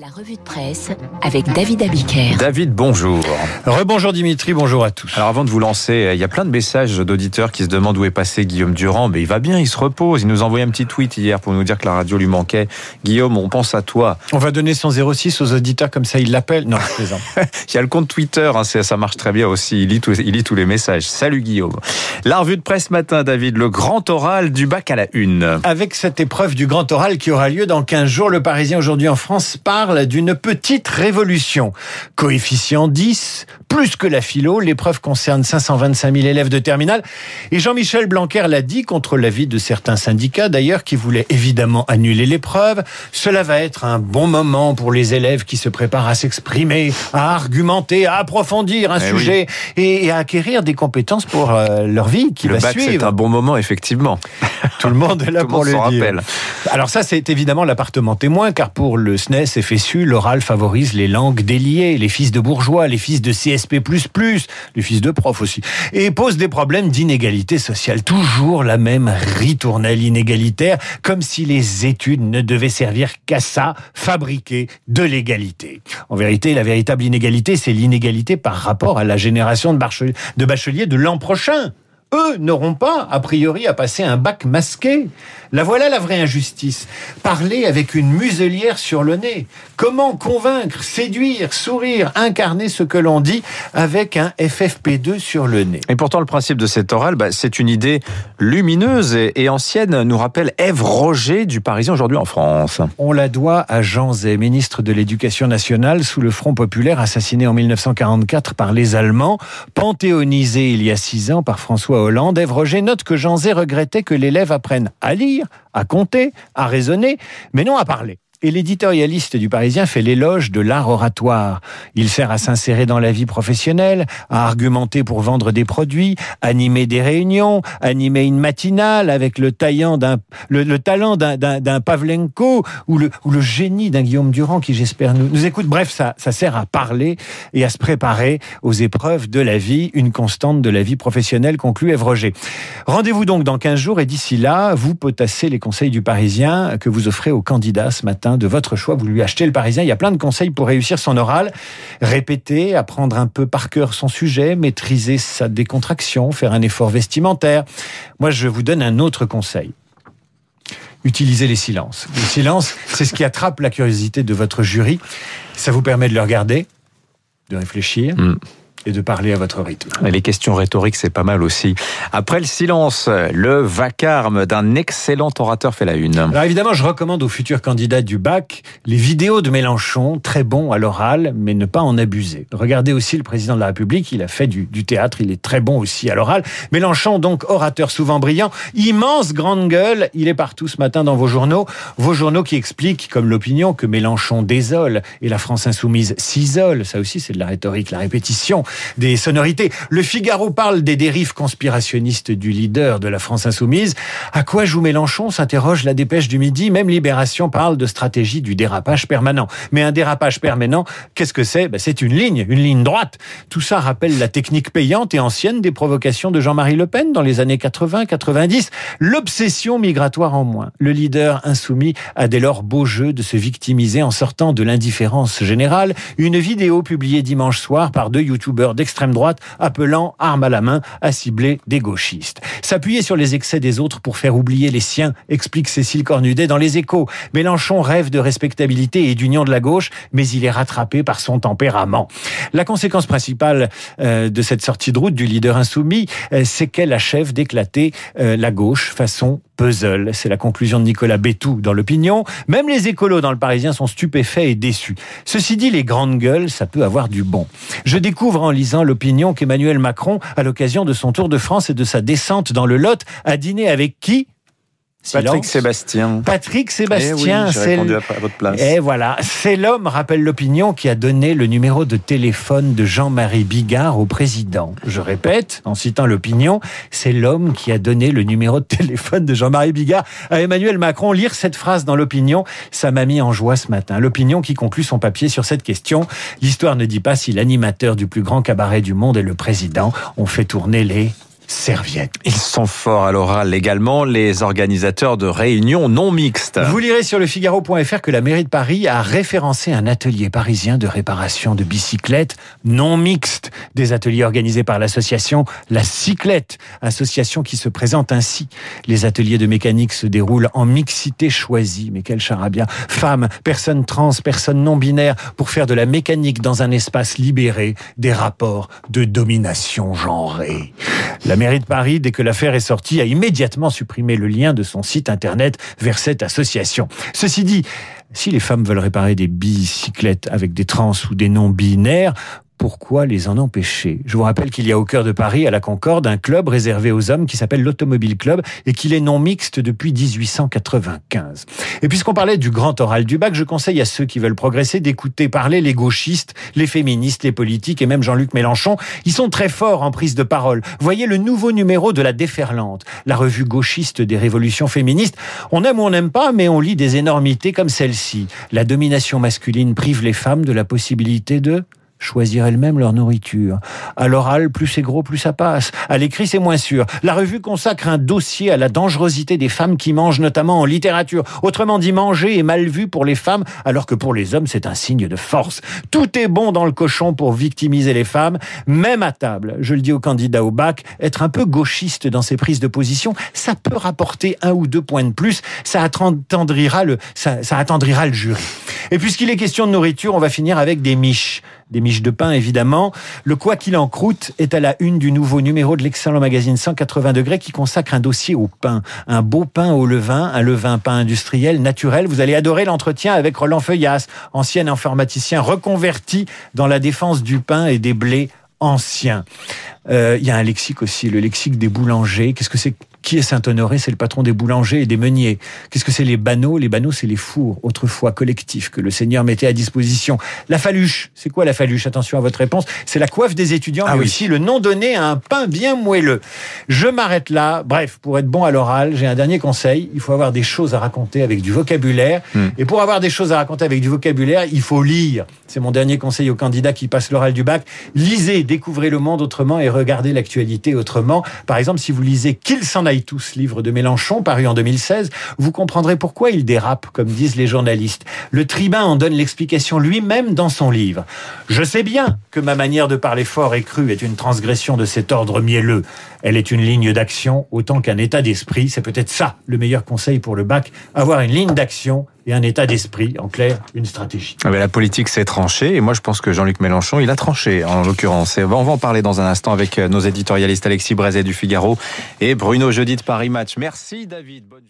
La revue de presse avec David Abiker. David, bonjour. Rebonjour Dimitri, bonjour à tous. Alors avant de vous lancer, il y a plein de messages d'auditeurs qui se demandent où est passé Guillaume Durand. Mais il va bien, il se repose. Il nous a envoyé un petit tweet hier pour nous dire que la radio lui manquait. Guillaume, on pense à toi. On va donner son 06 aux auditeurs, comme ça ils l'appellent. Non, je il y a le compte Twitter, hein, ça marche très bien aussi. Il lit, tous, il lit tous les messages. Salut Guillaume. La revue de presse matin, David, le grand oral du bac à la une. Avec cette épreuve du grand oral qui aura lieu dans 15 jours, le Parisien aujourd'hui en France parle d'une petite révolution. Coefficient 10, plus que la philo, l'épreuve concerne 525 000 élèves de terminale. Et Jean-Michel Blanquer l'a dit contre l'avis de certains syndicats d'ailleurs qui voulaient évidemment annuler l'épreuve. Cela va être un bon moment pour les élèves qui se préparent à s'exprimer, à argumenter, à approfondir un eh sujet et, à acquérir des compétences pour euh, leur vie qui le va bac, suivre. C'est un bon moment effectivement. Tout le monde est là pour le dire. Rappelle. Alors ça, c'est évidemment l'appartement témoin, car pour le SNES L'oral favorise les langues déliées, les fils de bourgeois, les fils de CSP++, les fils de profs aussi, et pose des problèmes d'inégalité sociale. Toujours la même ritournelle inégalitaire, comme si les études ne devaient servir qu'à ça, fabriquer de l'égalité. En vérité, la véritable inégalité, c'est l'inégalité par rapport à la génération de bacheliers de l'an prochain eux n'auront pas, a priori, à passer un bac masqué. La voilà la vraie injustice. Parler avec une muselière sur le nez. Comment convaincre, séduire, sourire, incarner ce que l'on dit avec un FFP2 sur le nez? Et pourtant, le principe de cette oral, bah, c'est une idée lumineuse et, ancienne, nous rappelle Ève Roger du Parisien aujourd'hui en France. On la doit à Jean Zay, ministre de l'Éducation nationale sous le Front populaire, assassiné en 1944 par les Allemands, panthéonisé il y a six ans par François Hollande, Ève Roger note que Jean Zé regrettait que l'élève apprenne à lire, à compter, à raisonner, mais non à parler. Et l'éditorialiste du Parisien fait l'éloge de l'art oratoire. Il sert à s'insérer dans la vie professionnelle, à argumenter pour vendre des produits, animer des réunions, animer une matinale avec le, d'un, le, talent d'un, Pavlenko ou le, ou le génie d'un Guillaume Durand qui, j'espère, nous, écoute. Bref, ça, ça sert à parler et à se préparer aux épreuves de la vie, une constante de la vie professionnelle, conclut Ève. Rendez-vous donc dans 15 jours et d'ici là, vous potassez les conseils du Parisien que vous offrez aux candidats ce matin de votre choix. Vous lui achetez le Parisien. Il y a plein de conseils pour réussir son oral. Répéter, apprendre un peu par cœur son sujet, maîtriser sa décontraction, faire un effort vestimentaire. Moi, je vous donne un autre conseil. Utilisez les silences. Le silence, c'est ce qui attrape la curiosité de votre jury. Ça vous permet de le regarder, de réfléchir. Mm et de parler à votre rythme. les questions rhétoriques, c'est pas mal aussi. Après le silence, le vacarme d'un excellent orateur fait la une. Alors évidemment, je recommande aux futurs candidats du bac les vidéos de Mélenchon, très bon à l'oral, mais ne pas en abuser. Regardez aussi le président de la République, il a fait du, du théâtre, il est très bon aussi à l'oral. Mélenchon, donc orateur souvent brillant, immense grande gueule, il est partout ce matin dans vos journaux, vos journaux qui expliquent, comme l'opinion, que Mélenchon désole et la France insoumise s'isole. Ça aussi, c'est de la rhétorique, la répétition des sonorités. Le Figaro parle des dérives conspirationnistes du leader de la France insoumise. À quoi joue Mélenchon s'interroge la dépêche du midi. Même Libération parle de stratégie du dérapage permanent. Mais un dérapage permanent, qu'est-ce que c'est? Ben, C'est une ligne, une ligne droite. Tout ça rappelle la technique payante et ancienne des provocations de Jean-Marie Le Pen dans les années 80-90. L'obsession migratoire en moins. Le leader insoumis a dès lors beau jeu de se victimiser en sortant de l'indifférence générale. Une vidéo publiée dimanche soir par deux youtubeurs d'extrême droite appelant, arme à la main, à cibler des gauchistes. S'appuyer sur les excès des autres pour faire oublier les siens, explique Cécile Cornudet dans Les Échos. Mélenchon rêve de respectabilité et d'union de la gauche, mais il est rattrapé par son tempérament. La conséquence principale euh, de cette sortie de route du leader insoumis, euh, c'est qu'elle achève d'éclater euh, la gauche façon puzzle. C'est la conclusion de Nicolas Bétou dans l'opinion. Même les écolos dans le Parisien sont stupéfaits et déçus. Ceci dit, les grandes gueules, ça peut avoir du bon. Je découvre en lisant l'opinion qu'Emmanuel Macron, à l'occasion de son tour de France et de sa descente dans le Lot, a dîné avec qui? Patrick Sébastien. Patrick Sébastien, eh c'est répondu à votre place. Et voilà, c'est l'homme, rappelle l'opinion, qui a donné le numéro de téléphone de Jean-Marie Bigard au président. Je répète, en citant l'opinion, c'est l'homme qui a donné le numéro de téléphone de Jean-Marie Bigard à Emmanuel Macron. Lire cette phrase dans l'opinion, ça m'a mis en joie ce matin. L'opinion qui conclut son papier sur cette question. L'histoire ne dit pas si l'animateur du plus grand cabaret du monde est le président. On fait tourner les serviette. Ils sont forts à l'oral également, les organisateurs de réunions non mixtes. Vous lirez sur le Figaro.fr que la mairie de Paris a référencé un atelier parisien de réparation de bicyclettes non mixtes. Des ateliers organisés par l'association La Cyclette, association qui se présente ainsi. Les ateliers de mécanique se déroulent en mixité choisie. Mais quel charabia. Femmes, personnes trans, personnes non binaires, pour faire de la mécanique dans un espace libéré des rapports de domination genrée. La mairie de Paris, dès que l'affaire est sortie, a immédiatement supprimé le lien de son site internet vers cette association. Ceci dit, si les femmes veulent réparer des bicyclettes avec des trans ou des non-binaires, pourquoi les en empêcher Je vous rappelle qu'il y a au cœur de Paris, à la Concorde, un club réservé aux hommes qui s'appelle l'Automobile Club et qu'il est non mixte depuis 1895. Et puisqu'on parlait du grand oral du bac, je conseille à ceux qui veulent progresser d'écouter parler les gauchistes, les féministes, les politiques et même Jean-Luc Mélenchon. Ils sont très forts en prise de parole. Voyez le nouveau numéro de la Déferlante, la revue gauchiste des révolutions féministes. On aime ou on n'aime pas, mais on lit des énormités comme celle-ci. La domination masculine prive les femmes de la possibilité de choisir elles-mêmes leur nourriture. À l'oral, plus c'est gros, plus ça passe. À l'écrit, c'est moins sûr. La revue consacre un dossier à la dangerosité des femmes qui mangent notamment en littérature. Autrement dit, manger est mal vu pour les femmes, alors que pour les hommes, c'est un signe de force. Tout est bon dans le cochon pour victimiser les femmes, même à table. Je le dis aux candidats au bac, être un peu gauchiste dans ses prises de position, ça peut rapporter un ou deux points de plus. Ça attendrira le, ça, ça attendrira le jury. Et puisqu'il est question de nourriture, on va finir avec des miches. Des miches de pain, évidemment. Le Quoi qu'il en croûte est à la une du nouveau numéro de l'excellent magazine 180 degrés qui consacre un dossier au pain. Un beau pain au levain, un levain pain industriel, naturel. Vous allez adorer l'entretien avec Roland Feuillas, ancien informaticien reconverti dans la défense du pain et des blés anciens. Euh, il y a un lexique aussi, le lexique des boulangers. Qu'est-ce que c'est qui est Saint-Honoré? C'est le patron des boulangers et des meuniers. Qu'est-ce que c'est les banneaux? Les banneaux, c'est les fours, autrefois collectifs, que le Seigneur mettait à disposition. La faluche, c'est quoi la faluche? Attention à votre réponse. C'est la coiffe des étudiants, ah mais oui. aussi le nom donné à un pain bien moelleux. Je m'arrête là. Bref, pour être bon à l'oral, j'ai un dernier conseil. Il faut avoir des choses à raconter avec du vocabulaire. Hmm. Et pour avoir des choses à raconter avec du vocabulaire, il faut lire. C'est mon dernier conseil aux candidats qui passent l'oral du bac. Lisez, découvrez le monde autrement et regardez l'actualité autrement. Par exemple, si vous lisez Qu'il s'en aille tous, livre de Mélenchon, paru en 2016, vous comprendrez pourquoi il dérape, comme disent les journalistes. Le tribun en donne l'explication lui-même dans son livre. Je sais bien que ma manière de parler fort et cru est une transgression de cet ordre mielleux. Elle est une ligne d'action autant qu'un état d'esprit. C'est peut-être ça le meilleur conseil pour le bac, avoir une ligne d'action et un état d'esprit, en clair, une stratégie. Ah ben la politique s'est tranchée, et moi je pense que Jean-Luc Mélenchon, il a tranché, en l'occurrence. On va en parler dans un instant avec nos éditorialistes Alexis Brézet du Figaro et Bruno Jeudi de Paris Match. Merci David. Bonne